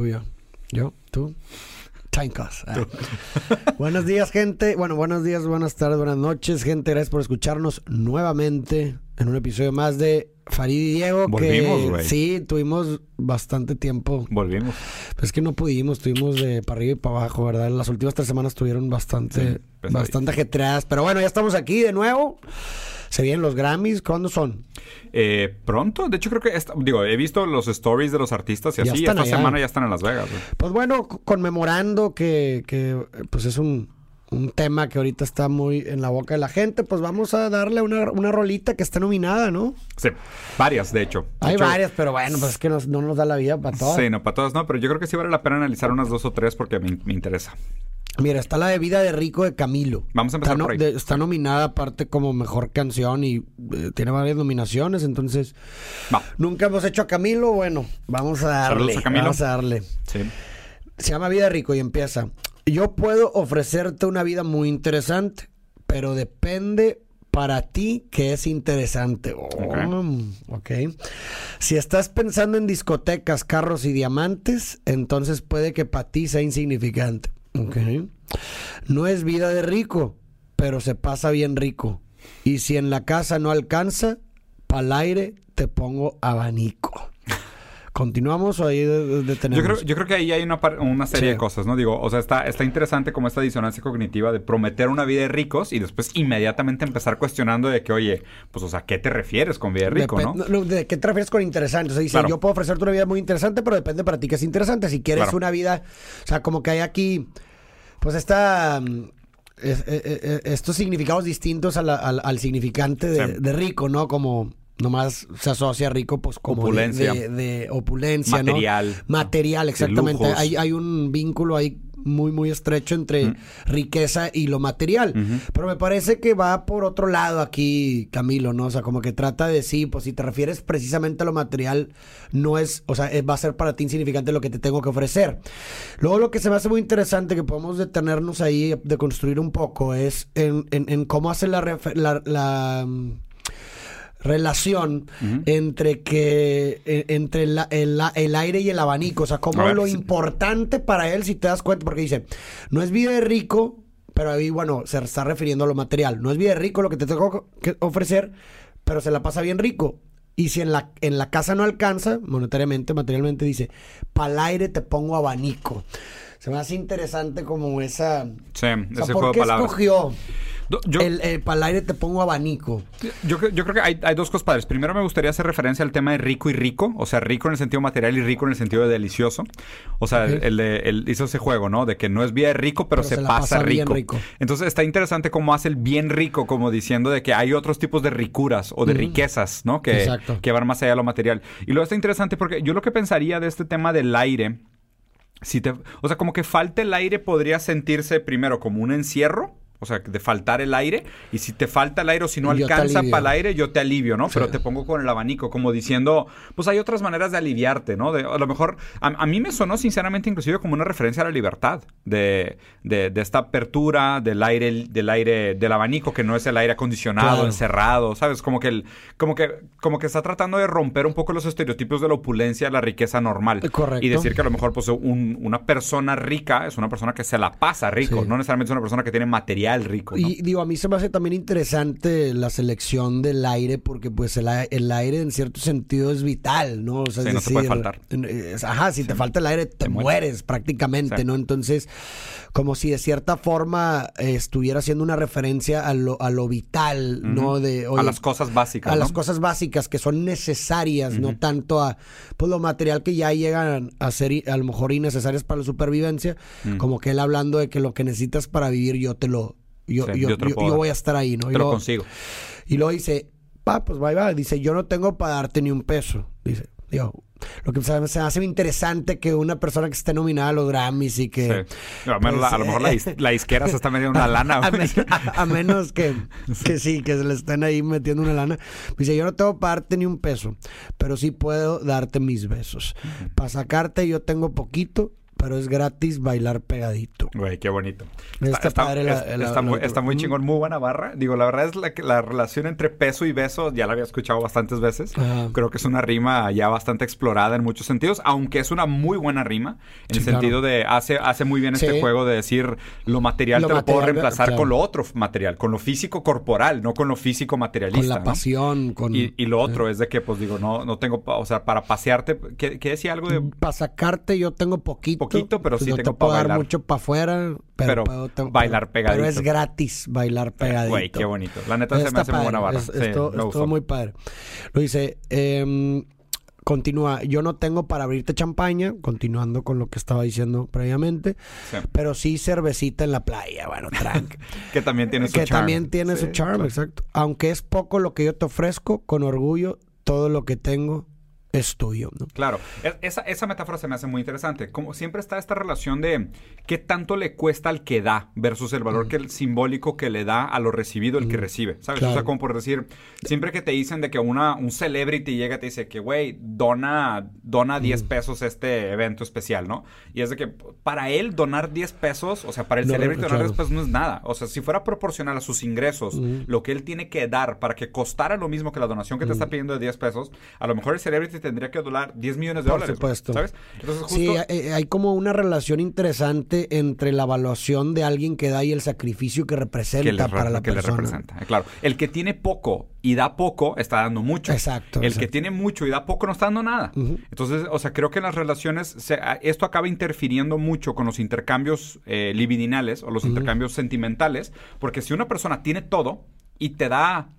Tú y yo. Tú. Timecast. Ah. buenos días, gente. Bueno, buenos días, buenas tardes, buenas noches, gente. Gracias por escucharnos nuevamente en un episodio más de Farid y Diego. Volvimos, güey. sí, tuvimos bastante tiempo. Volvimos. Pues es que no pudimos, tuvimos de para arriba y para abajo, ¿verdad? Las últimas tres semanas tuvieron bastante, Sí, pesaditas. bastante ajetreadas. Pero bueno, ya estamos aquí de nuevo. Se vienen los Grammys. ¿Cuándo son? Eh, pronto, de hecho creo que, esta- digo, he visto los stories de los artistas y Ya así, esta allá. semana ya están en Las Vegas. güey. Pues bueno, conmemorando que, que, pues es un, un tema que ahorita está muy en la boca de la gente, pues vamos a darle una, una rolita que está nominada, ¿no? Sí, varias, de hecho. De Hay hecho, varias, pero bueno, pues es que nos- no nos da la vida para todas. Sí, no, para todas no, pero yo creo que sí vale la pena analizar unas dos o tres porque me, me interesa. Mira, está la de Vida de Rico de Camilo. Vamos a empezar está, no- por ahí. de- está nominada aparte como mejor canción y eh, tiene varias nominaciones, entonces Va. nunca hemos hecho a Camilo, bueno, vamos a darle. A Camilo. Vamos a darle. Sí. Se llama Vida de Rico y empieza. Yo puedo ofrecerte una vida muy interesante, pero depende para ti que es interesante. Oh, ok. Si estás pensando en discotecas, carros y diamantes, entonces puede que para ti sea insignificante. Ok. No es vida de rico, pero se pasa bien rico. Y si en la casa no alcanza, pa'l aire te pongo abanico. ¿Continuamos o ahí de- de- Yo detenemos? creo, yo creo que ahí hay una, una serie Sí. de cosas, ¿no? Digo, o sea, está, está interesante como esta disonancia cognitiva de prometer una vida de ricos y después inmediatamente empezar cuestionando de que, oye, pues, o sea, ¿qué te refieres con vida de rico, no? ¿De qué te refieres con interesante? O sea, dice, Claro. yo puedo ofrecerte una vida muy interesante, pero depende para ti que es interesante. Si quieres Claro. una vida, o sea, como que hay aquí, pues esta, mm, es- eh, eh, eh, estos significados distintos a la- al, al significante de, Sí. de rico, ¿no? Como nomás se asocia rico, pues como de- Opulencia. De, de opulencia, ¿no? Material. Material, De exactamente. Hay, hay un vínculo ahí muy, muy estrecho entre riqueza y lo material. Pero me parece que va por otro lado aquí, Camilo, ¿no? O sea, como que trata de sí, pues si te refieres precisamente a lo material, no es, o sea, es- va a ser para ti insignificante lo que te tengo que ofrecer. Luego lo que se me hace muy interesante, que podemos detenernos ahí, de construir un poco, es en, en- en cómo hace la, la- la, relación entre que e- entre la- el, aire y el abanico, o sea, como ver, lo sí. importante para él, si te das cuenta, porque dice, no es vida de rico, pero ahí, bueno, se está refiriendo a lo material, no es vida de rico lo que te tengo que ofrecer, pero se la pasa bien rico. Y si en la, en la casa no alcanza, monetariamente, materialmente, dice, para el aire te pongo abanico. Se me hace interesante como esa... Sí, o sea, ese ¿por juego de palabras. escogió Yo, el, el para el aire te pongo abanico? Yo, creo- yo creo que hay, hay dos cosas padres. Primero me gustaría hacer referencia al tema de rico y rico. O sea, rico en el sentido material y rico en el sentido de delicioso. O sea, el, hizo ese juego, ¿no? De que no es bien rico, pero, se, pasa, rico. rico. Entonces está interesante cómo hace el bien rico, como diciendo de que hay otros tipos de ricuras o de riquezas, ¿no? Que, Exacto. que van más allá de lo material. Y luego está interesante porque yo lo que pensaría de este tema del aire, si te, o sea, como que falta el aire podría sentirse primero como un encierro. O sea, de faltar el aire. Y si te falta el aire o si no Yo alcanza para el aire, yo te alivio, ¿no? Sí. Pero te pongo con el abanico, como diciendo, pues hay otras maneras de aliviarte, ¿no? De, a lo mejor, a, a mí me sonó sinceramente inclusive como una referencia a la libertad, de, de, de esta apertura del aire, del aire, del abanico, que no es el aire acondicionado, Claro. encerrado, ¿sabes? Como que, el, como, que, como que está tratando de romper un poco los estereotipos de la opulencia, la riqueza normal. Correcto. Y decir que a lo mejor, pues, un- una persona rica es una persona que se la pasa rico, Sí. no necesariamente es una persona que tiene material rico, ¿no? Y digo, a mí se me hace también interesante la selección del aire, porque pues el, el aire en cierto sentido es vital, ¿no? O sea, Sí, es no te puede faltar. ajá, si te falta el aire, te, mueres. mueres prácticamente, Sí. ¿no? Entonces, como si de cierta forma eh, estuviera haciendo una referencia a lo, a lo vital, ¿no? De, a las cosas básicas, a ¿no? las cosas básicas que son necesarias, no tanto a pues lo material que ya llegan a ser a lo mejor innecesarias para la supervivencia, Mm. como que él hablando de que lo que necesitas para vivir yo te lo yo, Sí, voy a estar ahí, ¿no? Te lo consigo. y luego dice, pa, pues va, va, dice, yo no tengo para darte ni un peso, dice, digo, lo que se me, hace interesante que una persona que esté nominada a los Grammys y que Sí. A, menos la- a lo mejor la, is- la isquera se está metiendo una lana. a, güey. men- a- a menos que, que sí, que se le estén ahí metiendo una lana. Dice, yo no tengo para darte ni un peso, pero sí puedo darte mis besos. Para sacarte yo tengo poquito, pero es gratis bailar pegadito. Güey, qué bonito. Está padre la- la- está la- muy, está muy chingón, muy buena barra. Digo, la verdad es la, que la relación entre peso y beso, ya la había escuchado bastantes veces. Ajá. Creo que es una rima ya bastante explorada en muchos sentidos, aunque es una muy buena rima, en Sí, el claro. sentido de hace, hace muy bien este Sí. juego de decir lo material Lo te lo puedo material, reemplazar claro. con lo otro material, con lo físico corporal, no con lo físico materialista. Con la ¿no? pasión, con... Y, y lo otro es de que, pues digo, no, no tengo, o sea, para pasearte, ¿qué, qué decía algo de Para sacarte yo tengo poquito. Poquito, pero Pues sí no tengo te puedo pa' dar bailar. mucho para afuera, pero, Pero puedo- te- bailar pero- Pero es pegadito. gratis bailar pegadito. Güey, qué bonito. La neta se me hace muy buena barra. es- Sí, gustó. muy padre. Lo dice, em, continúa, yo no tengo para abrirte champaña, continuando con lo que estaba diciendo previamente, Sí. pero sí cervecita en la playa, bueno, tranqui. Que también tiene su que charm. también tiene su Sí, charm, claro. exacto. Aunque es poco lo que yo te ofrezco, con orgullo, todo lo que tengo es tuyo, ¿no? Claro, esa, esa metáfora se me hace muy interesante. Como siempre está esta relación de qué tanto le cuesta al que da versus el valor que el simbólico que le da a lo recibido el que recibe. ¿Sabes? O sea, como por decir, siempre que te dicen de que una, un celebrity llega y te dice que, güey, dona, dona 10 pesos este evento especial, ¿no? Y es de que para él donar 10 pesos, o sea, para el No, celebrity donar claro. 10 pesos no es nada. O sea, si fuera proporcional a sus ingresos, lo que él tiene que dar para que costara lo mismo que la donación que te está pidiendo de 10 pesos, a lo mejor el celebrity tendría que donar 10 millones de Por dólares. güey, supuesto. ¿Sabes? Entonces, justo. Sí, hay, hay como una relación interesante entre la evaluación de alguien que da y el sacrificio que representa que le, re- para la que le persona. representa. Eh, Claro, el que tiene poco y da poco está dando mucho. Exacto, El que tiene mucho y da poco no está dando nada. Entonces, o sea, creo que en las relaciones se- esto acaba interfiriendo mucho con los intercambios eh, libidinales o los intercambios sentimentales, porque si una persona tiene todo y te da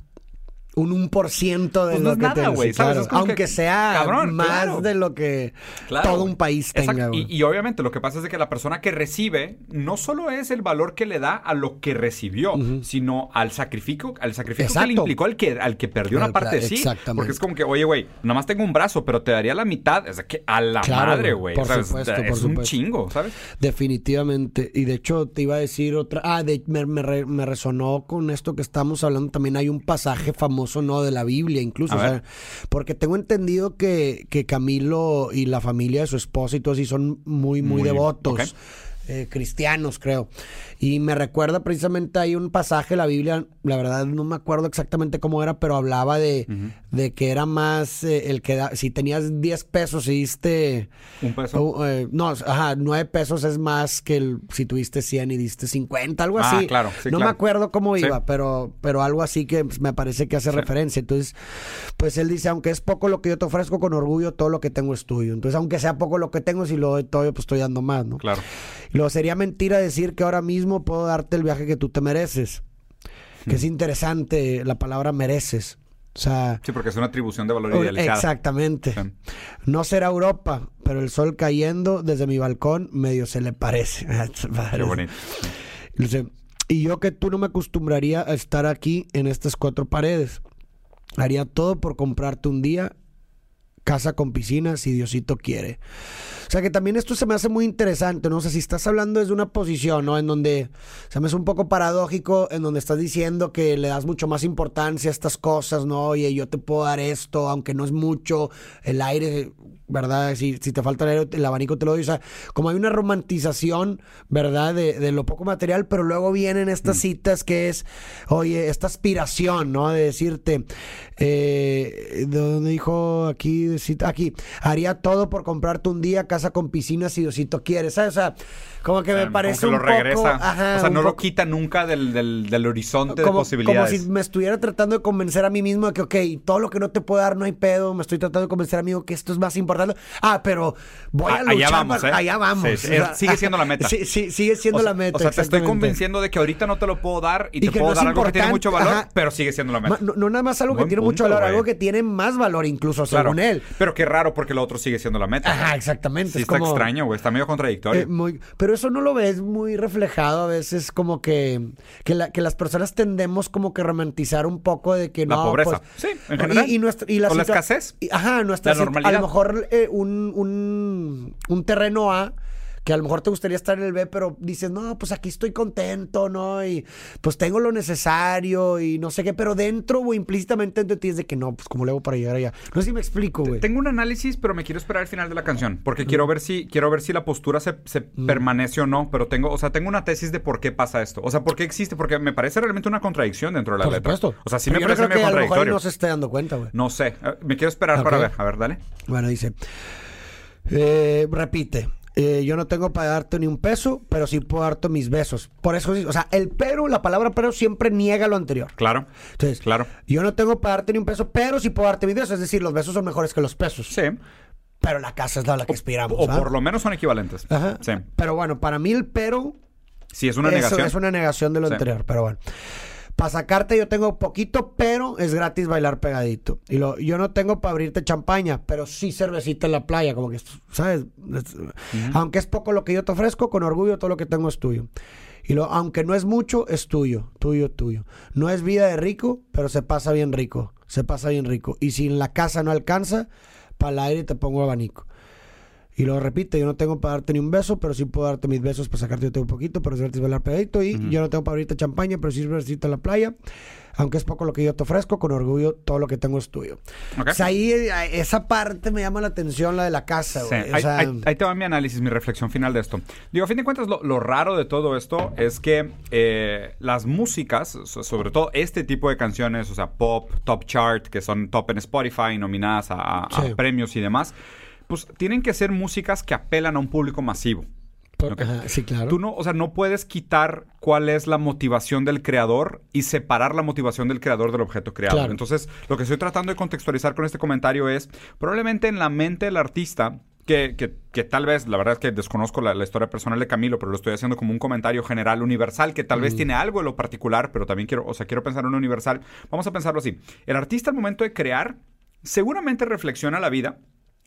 Un 1% de Pues no lo es que nada, güey, Aunque que, sea cabrón, más claro. de lo que Claro, todo un país tenga. Y, y obviamente lo que pasa es que la persona que recibe no solo es el valor que le da a lo que recibió, sino al sacrificio, al sacrificio que le implicó al que, al que perdió una parte de sí. exactamente. Porque es como que, oye, güey, nada más tengo un brazo, pero te daría la mitad. Es de que a la madre, güey. güey. Por ¿sabes? supuesto, es por un supuesto. chingo, ¿sabes? Definitivamente. Y de hecho te iba a decir otra. Ah, de- me, me me resonó con esto que estamos hablando. También hay un pasaje famoso, ¿no? De la Biblia, incluso. O sea, porque tengo entendido que, que Camilo y la familia de su esposa y todo así son muy, muy, Muy, devotos. Eh, cristianos, creo. Y me recuerda precisamente hay un pasaje de la Biblia, la verdad no me acuerdo exactamente cómo era, pero hablaba de, de que era más eh, el que da, si tenías 10 pesos y diste Un peso. Oh, eh, no, ajá, 9 pesos es más que el, si tuviste 100 y diste 50, algo Ah, así. claro, sí, no me acuerdo cómo Sí. iba, pero, pero algo así que pues, me parece que hace referencia. Entonces, pues él dice, aunque es poco lo que yo te ofrezco con orgullo, todo lo que tengo es tuyo. Entonces, aunque sea poco lo que tengo, si lo doy todo, pues estoy dando más, ¿no? Claro. Luego sería mentira decir que ahora mismo puedo darte el viaje que tú te mereces. Que es interesante la palabra mereces. O sea, Sí, porque es una atribución de valor idealizada. exactamente. Sí. No será Europa, pero el sol cayendo desde mi balcón medio se le parece. Qué bonito. Y yo que tú no me acostumbraría a estar aquí en estas cuatro paredes. Haría todo por comprarte un día casa con piscina si Diosito quiere. O sea que también esto se me hace muy interesante, ¿no? O sea, si estás hablando desde una posición, ¿no? En donde se me hace un poco paradójico, en donde estás diciendo que le das mucho más importancia a estas cosas, ¿no? Oye, yo te puedo dar esto, aunque no es mucho, el aire, ¿verdad? Si, si te falta el aire, el abanico te lo doy. O sea, como hay una romantización, ¿verdad? De, de lo poco material, pero luego vienen estas citas que es, oye, esta aspiración, ¿no? De decirte, eh, ¿de dónde dijo aquí? De cita? Aquí, haría todo por comprarte un día casa con piscina si Diosito quiere, ¿sabes? O sea, como que me Como parece que un lo regresa. poco... ajá, o sea, no lo quita nunca del, del, del horizonte de como, como posibilidades. si me estuviera tratando de convencer a mí mismo de que, ok, todo lo que no te puedo dar no hay pedo, me estoy tratando de convencer a mí que esto es más importante. Ah, pero voy a luchar. allá vamos, ¿eh? Allá vamos. Sí, sí, es- sigue siendo la meta. Sí, sí, sigue siendo o sea, la meta. O sea, te estoy convenciendo de que ahorita no te lo puedo dar y, Y te puedo no dar algo que tiene mucho valor, ajá. pero sigue siendo la meta. No, no nada más algo que tiene mucho valor, güey. algo que tiene más valor incluso, Claro. según él. Pero qué raro porque lo otro sigue siendo la meta. Ajá, exactamente. Sí, es está como- extraño, güey. Está medio contradictorio. Eh, muy- pero eso no lo ves muy reflejado a veces como que, que, la- que las personas tendemos como que romantizar un poco de que La no, pobreza. pues, Sí, en y- general. Y, nuestra, y la, O la escasez. y- ajá, nuestra La normalidad. A lo mejor eh, un, un, un terreno A que a lo mejor te gustaría estar en el B, pero dices, no, pues aquí estoy contento, ¿no? Y pues tengo lo necesario y no sé qué, pero dentro o implícitamente dentro de ti es de que no, pues como le hago para llegar allá. No sé si me explico, güey. Tengo un análisis, pero me quiero esperar al final de la canción, porque quiero ver si quiero ver si la postura se, se permanece o no, pero tengo, o sea, tengo una tesis de por qué pasa esto. O sea, por qué existe, porque me parece realmente una contradicción dentro de la Por letra. supuesto. O sea, sí Pero me yo no parece creo medio que a lo mejor contradictorio. no se esté dando cuenta, güey. No sé, Eh, me quiero esperar para ver. A ver, dale. Bueno, dice, eh, repite, eh, yo no tengo para darte ni un peso, pero sí puedo darte mis besos. Por eso, o sea, el pero, la palabra pero siempre niega lo anterior. Claro. Entonces, Claro. yo no tengo para darte ni un peso, pero sí puedo darte mis besos. Es decir, los besos son mejores que los pesos. Sí. Pero la casa es la, la que aspiramos. O por lo menos son equivalentes. Ajá. Sí. Pero bueno, para mí el pero Sí, es una eso negación. es una negación de lo Sí. anterior, pero bueno. Para sacarte yo tengo poquito, pero es gratis bailar pegadito. Y lo, yo no tengo para abrirte champaña, pero sí cervecita en la playa, como que, ¿sabes? Es- Aunque es poco lo que yo te ofrezco, con orgullo todo lo que tengo es tuyo. Y lo, aunque no es mucho, es tuyo, tuyo, tuyo. No es vida de rico, pero se pasa bien rico, se pasa bien rico. Y si en la casa no alcanza, para el aire te pongo abanico. Y lo repite, yo no tengo para darte ni un beso, pero sí puedo darte mis besos para sacarte un poquito, pero es gratis bailar pegadito. Y yo no tengo para abrirte champaña, pero sí cervecita en la playa. Aunque es poco lo que yo te ofrezco, con orgullo todo lo que tengo es tuyo. Ok. O sea, ahí eh, esa parte me llama la atención, la de la casa, Sí. O ahí, sea, ahí- ahí te va mi análisis, mi reflexión final de esto. Digo, a fin de cuentas, lo, lo raro de todo esto es que eh, las músicas, so- sobre todo este tipo de canciones, o sea, pop, top chart, que son top en Spotify, nominadas a, a- premios y demás, pues tienen que ser músicas que apelan a un público masivo. por- ok. ajá, sí, claro. Tú no, o sea, no puedes quitar cuál es la motivación del creador y separar la motivación del creador del objeto creado. Claro. Entonces, lo que estoy tratando de contextualizar con este comentario es, probablemente en la mente del artista, que, que- que tal vez, la verdad es que desconozco la, la historia personal de Camilo, pero lo estoy haciendo como un comentario general, universal, que tal Mm. vez tiene algo de lo particular, pero también quiero, o sea, quiero pensar en un universal. Vamos a pensarlo así. El artista al momento de crear, seguramente reflexiona la vida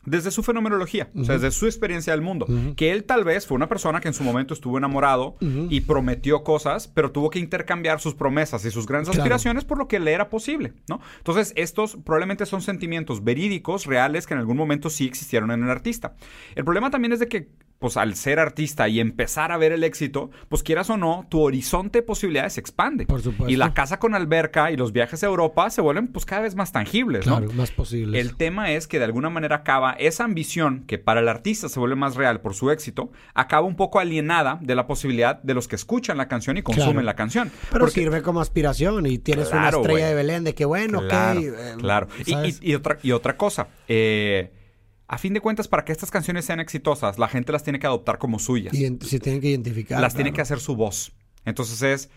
desde su fenomenología, o sea, desde su experiencia del mundo. Que él tal vez fue una persona que en su momento estuvo enamorado y prometió cosas, pero tuvo que intercambiar sus promesas y sus grandes Claro. aspiraciones por lo que le era posible, ¿no? Entonces, estos probablemente son sentimientos verídicos, reales, que en algún momento sí existieron en el artista. El problema también es de que pues al ser artista y empezar a ver el éxito, pues quieras o no, tu horizonte de posibilidades se expande. Por supuesto. Y la casa con alberca y los viajes a Europa se vuelven pues cada vez más tangibles, ¿no? Más posible. El tema es que de alguna manera acaba esa ambición que para el artista se vuelve más real por su éxito, acaba un poco alienada de la posibilidad de los que escuchan la canción y consumen Claro. la canción. Pero Porque- sirve como aspiración y tienes Claro, una estrella de Belén de que bueno, claro, ok. eh, claro. Y, ¿sabes? y- y otra, y otra cosa, eh, a fin de cuentas, para que estas canciones sean exitosas, la gente las tiene que adoptar como suyas. Ident- se tienen que identificar. las tiene que hacer su voz. Entonces es,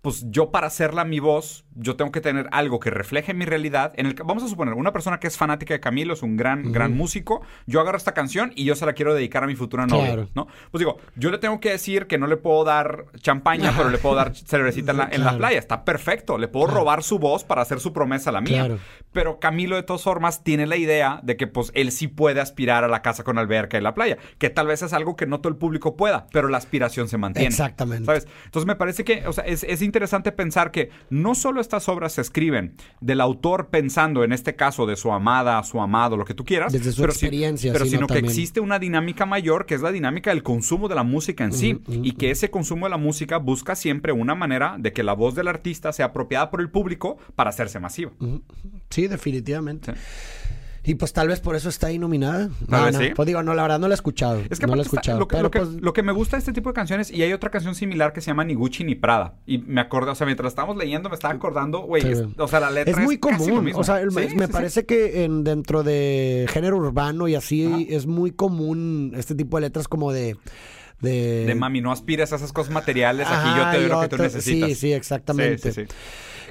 pues yo para hacerla mi voz, yo tengo que tener algo que refleje mi realidad. En el, que- vamos a suponer, una persona que es fanática de Camilo, es un gran, gran músico, yo agarro esta canción y yo se la quiero dedicar a mi futura novia, Claro. ¿no? Pues digo, yo le tengo que decir que no le puedo dar champaña, pero le puedo dar cervecita en la, en la playa. Está perfecto. Le puedo Claro. robar su voz para hacer su promesa a la mía. Pero Camilo, de todas formas, tiene la idea de que pues él sí puede aspirar a la casa con alberca y la playa. Que tal vez es algo que no todo el público pueda, pero la aspiración se mantiene. Exactamente. ¿Sabes? Entonces me parece que, o sea, es, es interesante pensar que no solo estas obras se escriben del autor pensando, en este caso, de su amada, su amado, lo que tú quieras. Desde su pero experiencia, pero sino sino que también- existe una dinámica mayor que es la dinámica del consumo de la música en sí. y que ese consumo de la música busca siempre una manera de que la voz del artista sea apropiada por el público para hacerse masiva. Sí, definitivamente. Sí. Y pues tal vez por eso está ahí nominada. No, no, sí. Pues digo, no, la verdad no la he escuchado. Es que no la he está- escuchado. lo, que, pero lo que- pues, lo que me gusta de este tipo de canciones, y hay otra canción similar que se llama Ni Gucci ni Prada. Y me acordé, o sea, mientras estábamos leyendo, me estaba acordando, güey, Sí. es- o sea, la letra es muy casi lo común. mismo. O sea, el- Sí, me sí, sí. parece que en, dentro de género urbano y así es muy común este tipo de letras como de. De, De mami, no aspires a esas cosas materiales, aquí Ajá, yo te doy lo que tú necesitas. Sí, sí, exactamente. Sí, sí, sí.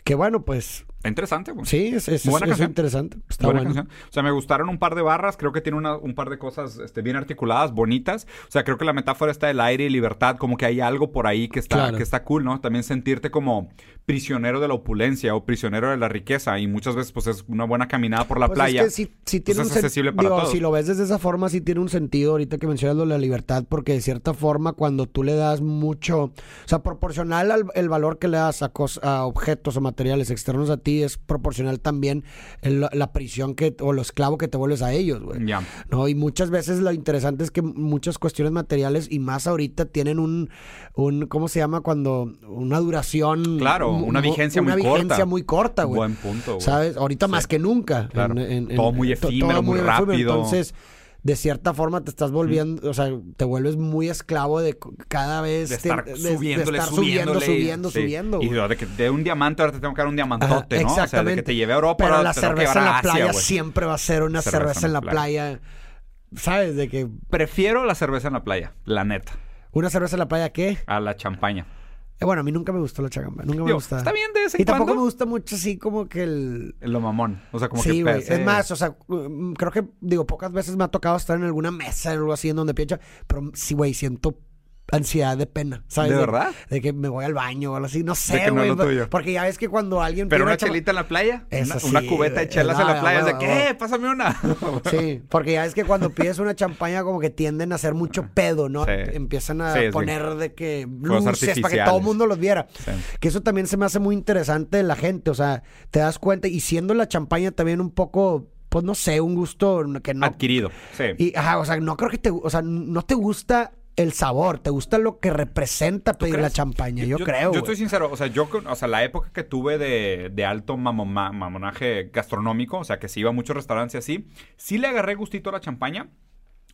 Que bueno, pues interesante, güey. sí, es, es, Buena es canción. interesante. Está Buena bueno. canción. O sea, me gustaron un par de barras. Creo que tiene una- un par de cosas este, bien articuladas, bonitas. O sea, creo que la metáfora está del aire y libertad. Como que hay algo por ahí que está, Claro. que está cool, ¿no? También sentirte como prisionero de la opulencia o prisionero de la riqueza. Y muchas veces, pues, es una buena caminada por la Pues playa. Es que sí, sí tiene pues un accesible para digo, todos. Si lo ves desde esa forma, sí tiene un sentido ahorita que mencionas lo de la libertad, porque de cierta forma, cuando tú le das mucho, o sea, proporcional al el valor que le das a, cos- a objetos o materiales externos a ti, es proporcional también el- la prisión que, o lo esclavo que te vuelves a ellos, güey. Ya. No, y muchas veces lo interesante es que muchas cuestiones materiales y más ahorita tienen un, un ¿cómo se llama? Cuando una duración. Claro, una vigencia una muy vigencia corta. muy corta, güey. Buen punto, güey. ¿Sabes? Ahorita más que nunca. Claro. Todo muy efímero, muy rápido. Entonces, de cierta forma te estás volviendo, o sea, te vuelves muy esclavo de cada vez De te- estar de- subiéndole. subiendo, sí. subiendo, Y de, que de un diamante ahora te tengo que dar un Ajá, diamantote, ¿no? O sea, de que te lleve a Europa, Pero la te cerveza en la Asia, playa siempre va a ser una cerveza, en la playa. ¿Sabes? De que Prefiero la cerveza en la playa, la neta, una cerveza en la playa, ¿qué? a la champaña. Eh, bueno, a mí nunca me gustó la chagamba. Nunca me Digo, gusta. está bien de en Y tampoco me gusta mucho así como que el... Lo mamón. O sea, como sí, que Es más, o sea, mm, creo que, digo, pocas veces me ha tocado estar en alguna mesa o algo así en donde piensa, pero sí, güey, siento ansiedad de pena, ¿sabes? ¿De verdad? De que me voy al baño o algo así, no sé, no güey. tuyo. porque ya ves que cuando alguien Pero una chelita en la playa, Eso una, sí, una cubeta de chelas en No, la playa, es de que. "Eh, pásame una. Sí, porque ya es que cuando pides una champaña como que tienden a hacer mucho pedo, ¿no? Sí. Empiezan a Sí, poner de que luces para que todo el mundo los viera. Que eso también se me hace muy interesante de la gente, o sea, te das cuenta y siendo la champaña también un poco, pues no sé, un gusto que no... Adquirido. Sí. Y, ajá, o sea, no creo que te, o sea, no te gusta el sabor, te gusta lo que representa pedir la champaña, yo, creo. Yo estoy sincero, o sea, yo, o sea, la época que tuve de, de alto mamo- ma- mamonaje gastronómico, o sea, que se iba a muchos restaurantes así, sí le agarré gustito a la champaña.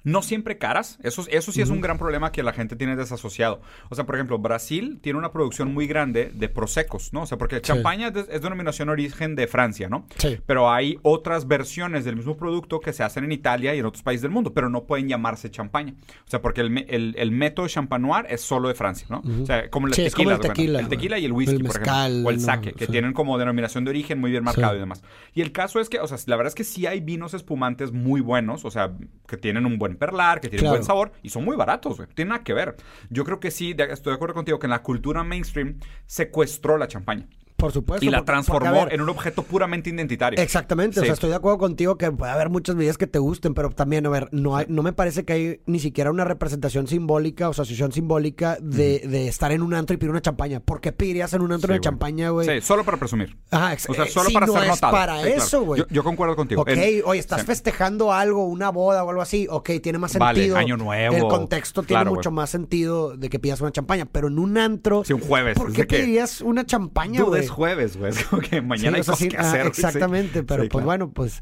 No siempre caras, eso, eso sí es un gran problema que la gente tiene desasociado. O sea, por ejemplo, Brasil tiene una producción muy grande de prosecos, ¿no? O sea, porque champaña es, de- es denominación origen de Francia, ¿no? Sí. Pero hay otras versiones del mismo producto que se hacen en Italia y en otros países del mundo, pero no pueden llamarse champaña. O sea, porque el, el, el método champanoir es solo de Francia, ¿no? O sea, como el Sí, es como tequila. el tequila, El tequila y el whisky, El por ejemplo. O el no, sake, que sí. tienen como denominación de origen muy bien marcado Sí. y demás. Y el caso es que, o sea, la verdad es que sí hay vinos espumantes muy buenos, o sea, que tienen un buen perlar, que tienen Claro. buen sabor y son muy baratos, güey. Tiene nada que ver. Yo creo que sí, de- estoy de acuerdo contigo que en la cultura mainstream secuestró la champaña Por supuesto. y la transformó porque, a ver, en un objeto puramente identitario. Exactamente, o sea, estoy de acuerdo contigo que puede haber muchas bebidas que te gusten, pero también, a ver, no, hay, no me parece que hay ni siquiera una representación simbólica o asociación simbólica de, de estar en un antro y pedir una champaña. ¿Por qué pedirías en un antro Sí, una güey. champaña, güey? Sí, solo para presumir. Ajá, O sea, solo si para no ser es notado. para Sí, claro. eso, güey. Yo, yo concuerdo contigo. Ok, En- oye, estás festejando algo, una boda o algo así, ok, tiene más Vale, sentido. año nuevo. El contexto tiene mucho güey. más sentido de que pidas una champaña, pero en un antro... Sí, un jueves. ¿Por qué que, pedirías una champaña, güey? Es jueves, güey. Es como que mañana Sí, hay cosas sí, que ah, hacer. Exactamente, Sí. pero pues claro. bueno, pues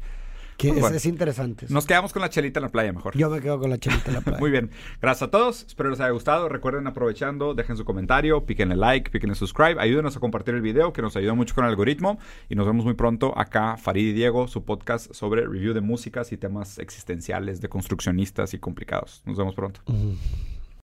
que Pues es, bueno. es interesante. Nos quedamos con la chelita en la playa mejor. Yo me quedo con la chelita en la playa. Muy bien. Gracias a todos. Espero les haya gustado. Recuerden aprovechando, dejen su comentario, píquenle like, píquenle subscribe. Ayúdenos a compartir el video que nos ayuda mucho con el algoritmo. Y nos vemos muy pronto acá, Farid y Diego, su podcast sobre review de músicas y temas existenciales de construccionistas y complicados. Nos vemos pronto.